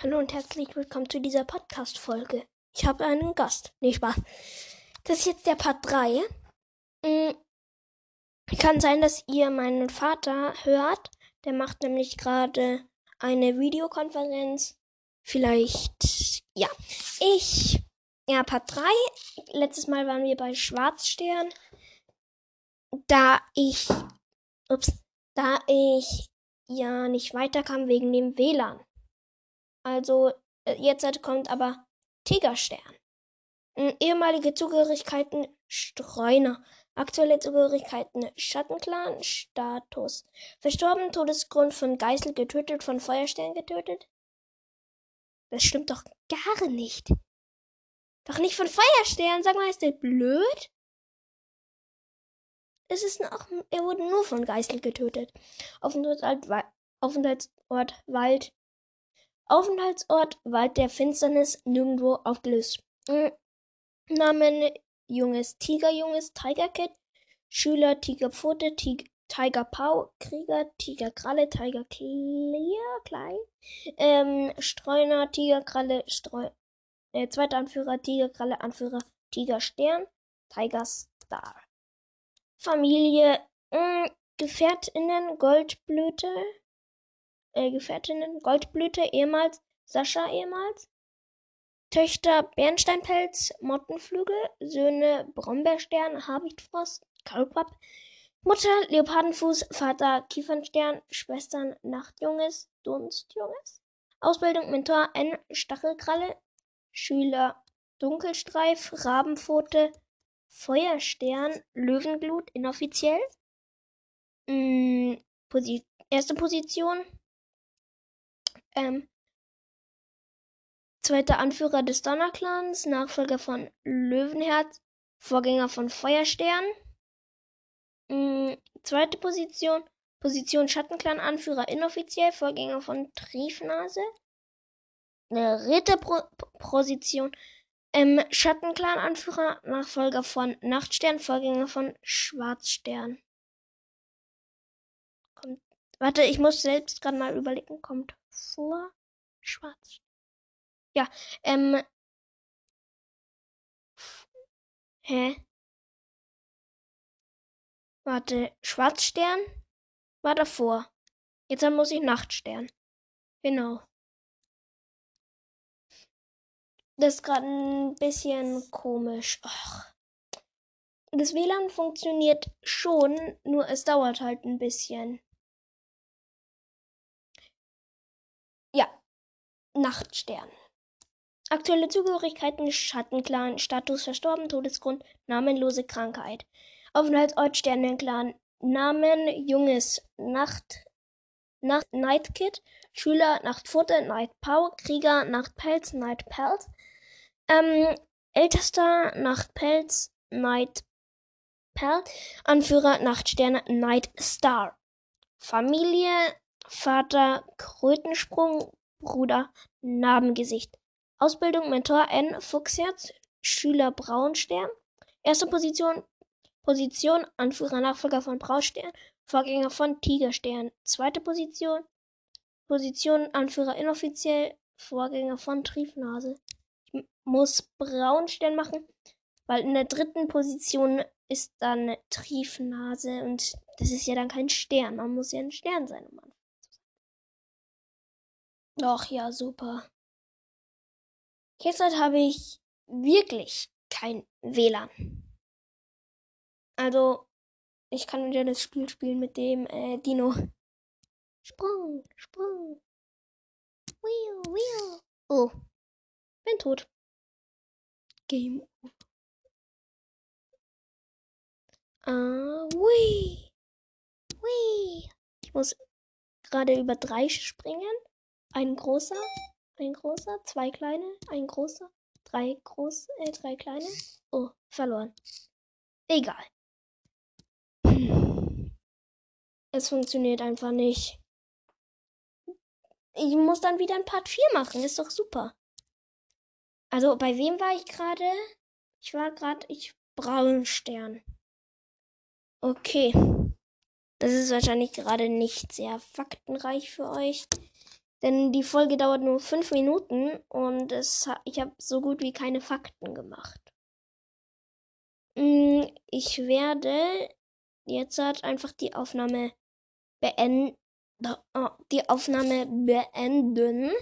Hallo und herzlich willkommen zu dieser Podcast-Folge. Ich habe einen Gast. Nee, Spaß. Das ist jetzt der Part 3. Mhm. Kann sein, dass ihr meinen Vater hört. Der macht nämlich gerade eine Videokonferenz. Vielleicht, ja. Ich, ja, Part 3. Letztes Mal waren wir bei Schwarzstern. Da ich, ups, da ich ja nicht weiterkam wegen dem WLAN. Also äh, jetzt kommt aber Tigerstern. Ehemalige Zugehörigkeiten Streuner. Aktuelle Zugehörigkeiten Schattenclan Status. Verstorben Todesgrund von Geißel getötet, von Feuerstern getötet. Das stimmt doch gar nicht. Doch nicht von Feuerstern. Sag mal, ist der blöd? Es ist noch, er wurde nur von Geißel getötet. Aufenthaltsort Wald Aufenthaltsort Wald der Finsternis nirgendwo aufgelöst. Hm. Namen Junges Tiger, Junges Tiger Cat, Schüler Tigerpfote, Tig Tiger Pau, Krieger, Tigerkralle, Tiger Clear, Klein, ähm, Streuner, Tigerkralle, Streu, äh, zweiter Anführer, Tigerkralle, Anführer, Tiger Stern, Tiger Star. Familie, mh, hm, Gefährtinnen, Goldblüte, äh, Gefährtinnen Goldblüte, ehemals Sascha ehemals. Töchter Bernsteinpelz, Mottenflügel, Söhne Brombeerstern, Habichtfrost, Kaulquapp, Mutter Leopardenfuß, Vater Kiefernstern, Schwestern Nachtjunges, Dunstjunges. Ausbildung Mentor N. Stachelkralle, Schüler Dunkelstreif, Rabenpfote, Feuerstern, Löwenglut, inoffiziell. Mm, Posi erste Position ähm, zweiter Anführer des Donnerclans, Nachfolger von Löwenherz, Vorgänger von Feuerstern. Mhm, zweite Position, Position Schattenclan Anführer inoffiziell, Vorgänger von Triefnase. Dritte Pro Position, ähm, Schattenclan Anführer, Nachfolger von Nachtstern, Vorgänger von Schwarzstern. Kommt, warte, ich muss selbst gerade mal überlegen, kommt vor schwarz. Ja, ähm. Hä? Warte, Schwarzstern war davor. Jetzt muss ich Nachtstern. Genau. Das ist gerade ein bisschen komisch. Ach. Das WLAN funktioniert schon, nur es dauert halt ein bisschen. Nachtstern. Aktuelle Zugehörigkeiten Schattenclan, Status verstorben, Todesgrund, namenlose Krankheit. Aufenthaltsort Sternenclan, Namen Junges, Nacht, Nacht Nightkid, Schüler Nachtfutter, Nightpau, Krieger Nachtpelz, Nightpelz, ähm, Ältester Nachtpelz, Nightpelz, Anführer Nachtsterne, Nightstar. Familie Vater Krötensprung, Bruder Narbengesicht. Ausbildung Mentor N. Fuchsherz, Schüler Braunstern. Erste Position Position Anführer Nachfolger von Braunstern, Vorgänger von Tigerstern. Zweite Position Position Anführer inoffiziell, Vorgänger von Triefnase. Ich muss Braunstern machen, weil in der dritten Position ist dann Triefnase und das ist ja dann kein Stern. Man muss ja ein Stern sein, um Ach ja, super. Jetzt habe ich wirklich kein WLAN. Also, ich kann wieder das Spiel spielen mit dem äh, Dino. Sprung, Sprung. Wheel, wheel. Oh, bin tot. Game over. Ah, wee. Wee. Ich muss gerade über drei springen. Ein großer, ein großer, zwei kleine, ein großer, drei große, äh, drei kleine. Oh, verloren. Egal. Es funktioniert einfach nicht. Ich muss dann wieder ein Part 4 machen. Ist doch super. Also, bei wem war ich gerade? Ich war gerade, ich Braunstern. Okay. Das ist wahrscheinlich gerade nicht sehr faktenreich für euch. Denn die Folge dauert nur fünf Minuten und es, ich habe so gut wie keine Fakten gemacht. Mm, ich werde jetzt halt einfach die Aufnahme beenden. Oh, die Aufnahme beenden.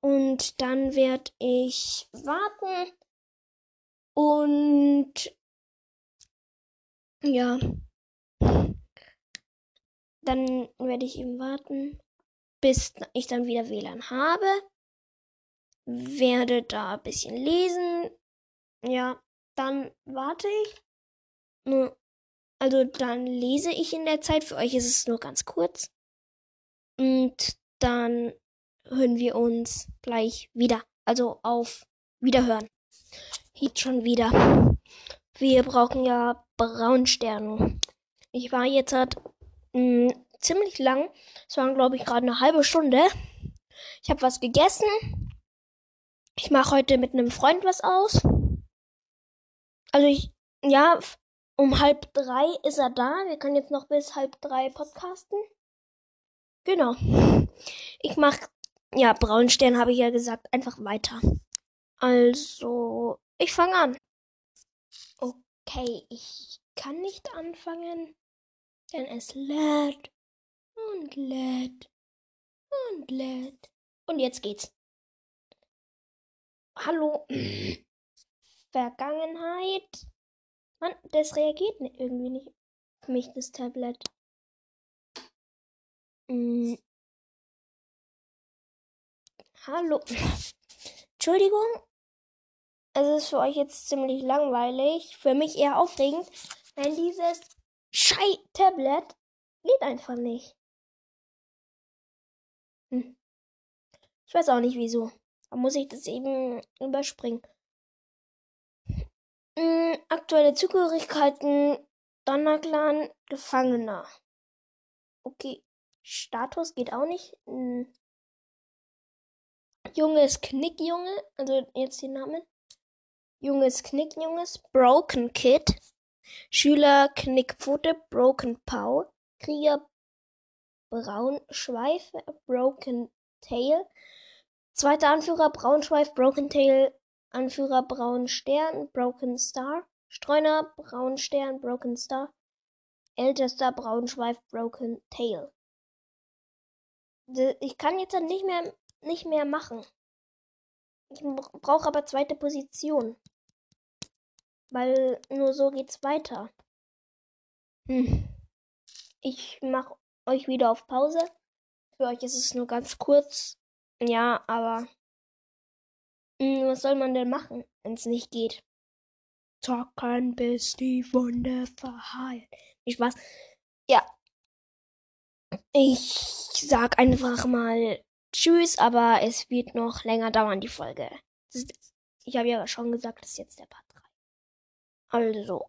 Und dann werde ich warten. Und ja. Dann werde ich eben warten, bis ich dann wieder WLAN habe. Werde da ein bisschen lesen. Ja, dann warte ich. Also dann lese ich in der Zeit. Für euch ist es nur ganz kurz. Und dann hören wir uns gleich wieder. Also auf Wiederhören. Jetzt schon wieder. Wir brauchen ja Braunsterne. Ich war jetzt halt mh, ziemlich lang. Es waren, glaube ich, gerade eine halbe Stunde. Ich habe was gegessen. Ich mache heute mit einem Freund was aus. Also ich, ja, um halb drei ist er da. Wir können jetzt noch bis halb drei podcasten. Genau. Ich mach, ja, Braunstern habe ich ja gesagt, einfach weiter. Also, ich fange an. Okay, ich kann nicht anfangen, denn es lädt und lädt und lädt. Und jetzt geht's. Hallo. Vergangenheit. Mann, das reagiert irgendwie nicht auf mich, das Tablet. Hm. Hallo. Entschuldigung. Es ist für euch jetzt ziemlich langweilig. Für mich eher aufregend. Denn dieses Schei-Tablet geht einfach nicht. Hm. Ich weiß auch nicht wieso. Da muss ich das eben überspringen. Hm, aktuelle Zugehörigkeiten. Donnerclan Gefangener. Okay. Status geht auch nicht. Hm. Junges Knickjunge. Also jetzt die Namen. Junges Knickjunges. Broken Kid. Schüler Knickpfote. Broken Paw. Krieger Braunschweif. Broken Tail. Zweiter Anführer Braunschweif. Broken Tail. Anführer Braun Stern, Broken Star, Streuner Braun Stern, Broken Star, ältester Braunschweif, Broken Tail. Ich kann jetzt nicht mehr, nicht mehr machen. Ich brauche aber zweite Position. Weil nur so geht's weiter. Hm. Ich mache euch wieder auf Pause. Für euch ist es nur ganz kurz. Ja, aber hm, was soll man denn machen, wenn es nicht geht? Zocken, bis die Wunde verheilt. Nicht Spaß. Ja. Ich sag einfach mal Tschüss, aber es wird noch länger dauern, die Folge. Ich habe ja schon gesagt, das ist jetzt der Part 3. Also.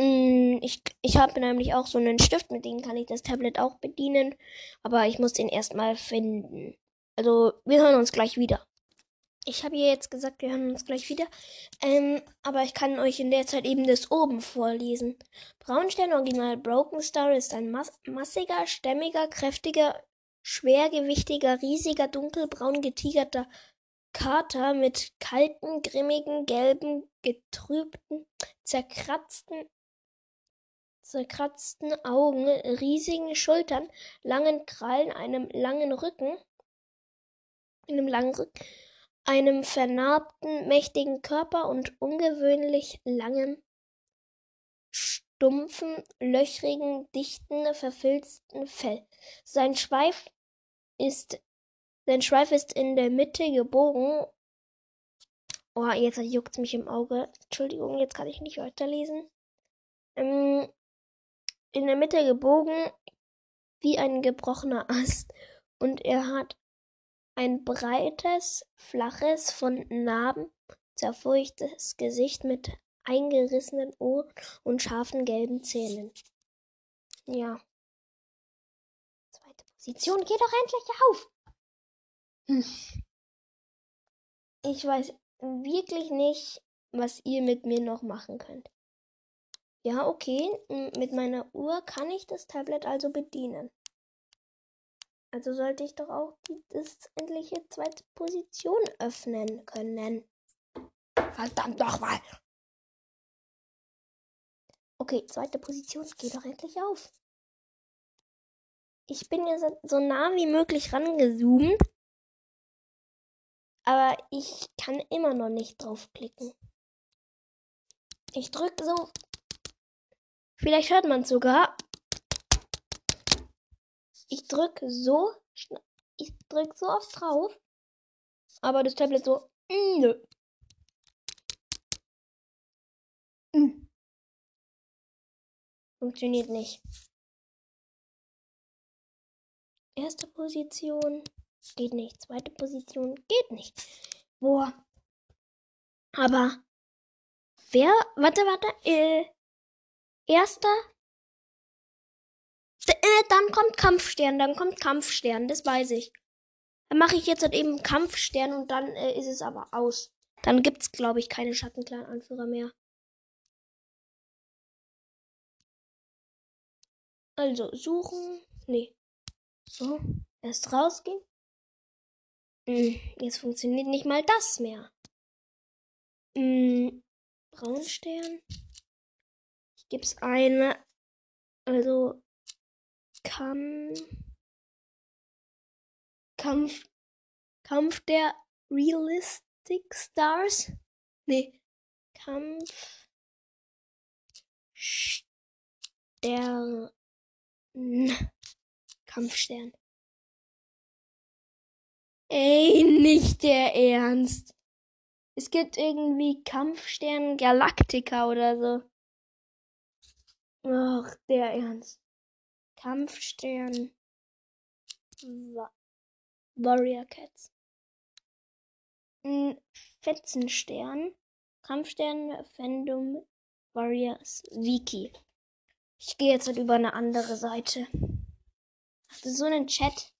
Hm, ich, ich habe nämlich auch so einen Stift, mit dem kann ich das Tablet auch bedienen. Aber ich muss den erstmal finden. Also, wir hören uns gleich wieder. Ich habe ihr jetzt gesagt, wir hören uns gleich wieder. Ähm, aber ich kann euch in der Zeit eben das oben vorlesen. Braunstern Original Broken Star ist ein mass massiger, stämmiger, kräftiger, schwergewichtiger, riesiger, dunkelbraun getigerter Kater mit kalten, grimmigen, gelben, getrübten, zerkratzten, zerkratzten Augen, riesigen Schultern, langen Krallen, einem langen Rücken, einem langen Rücken einem vernarbten, mächtigen Körper und ungewöhnlich langem, stumpfen, löchrigen, dichten, verfilzten Fell. Sein Schweif ist, sein Schweif ist in der Mitte gebogen. Oh, jetzt juckt's mich im Auge. Entschuldigung, jetzt kann ich nicht weiterlesen. Ähm, in der Mitte gebogen wie ein gebrochener Ast und er hat ein breites, flaches, von Narben zerfurchtes Gesicht mit eingerissenen Ohren und scharfen gelben Zähnen. Ja. Zweite Position, geh doch endlich auf! Hm. Ich weiß wirklich nicht, was ihr mit mir noch machen könnt. Ja, okay, mit meiner Uhr kann ich das Tablet also bedienen. Also sollte ich doch auch die endliche zweite Position öffnen können. Verdammt nochmal. Okay, zweite Position. Geh doch endlich auf. Ich bin ja so nah wie möglich rangezoomt. Aber ich kann immer noch nicht draufklicken. Ich drücke so. Vielleicht hört man es sogar. Ich drücke so. Ich drücke so oft drauf. Aber das Tablet so. Nö. Mm. Funktioniert nicht. Erste Position. Geht nicht. Zweite Position. Geht nicht. Boah. Aber. Wer? Warte, warte. Äh, erster. Äh, dann kommt Kampfstern. Dann kommt Kampfstern. Das weiß ich. Dann mache ich jetzt halt eben Kampfstern und dann äh, ist es aber aus. Dann gibt's, glaube ich, keine Schattenclan-Anführer mehr. Also, suchen. Nee. So, erst rausgehen. Hm, jetzt funktioniert nicht mal das mehr. Hm, Braunstern. Ich gebe es eine. Also, Kampf. Kampf. Kampf der Realistic Stars. Nee. Kampf. Stern. Kampfstern. Ey, nicht der Ernst. Es gibt irgendwie Kampfstern Galactica oder so. Ach, der Ernst. Kampfstern Warrior Cats. Fetzenstern. Kampfstern Fandom Warriors Wiki. Ich gehe jetzt halt über eine andere Seite. Das ist so ein Chat.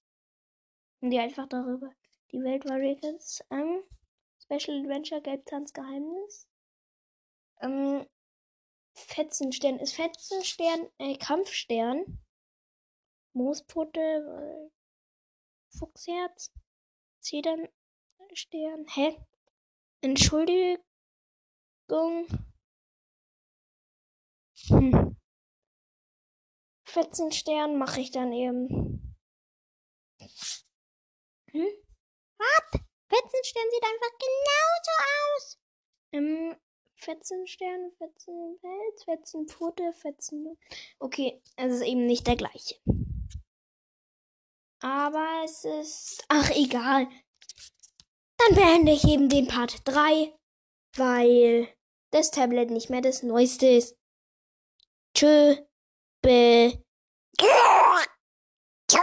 Und die einfach darüber. Die Welt Warriors. Ähm, Special Adventure Gelbtanz Geheimnis. Ähm, Fetzenstern ist Fetzenstern, äh, Kampfstern. Moospute, äh, Fuchsherz. Zedernstern. Hä? Entschuldigung. Hm. Fetzenstern mache ich dann eben. Hm? Was? Fetzenstern sieht einfach genauso aus. Ähm, Fetzenstern, Fetzenpelz, Fetzenpfote, Fetzen. Okay, es ist eben nicht der gleiche. Aber es ist. Ach, egal. Dann beende ich eben den Part 3, weil das Tablet nicht mehr das neueste ist. Tschö. Be. Tschö,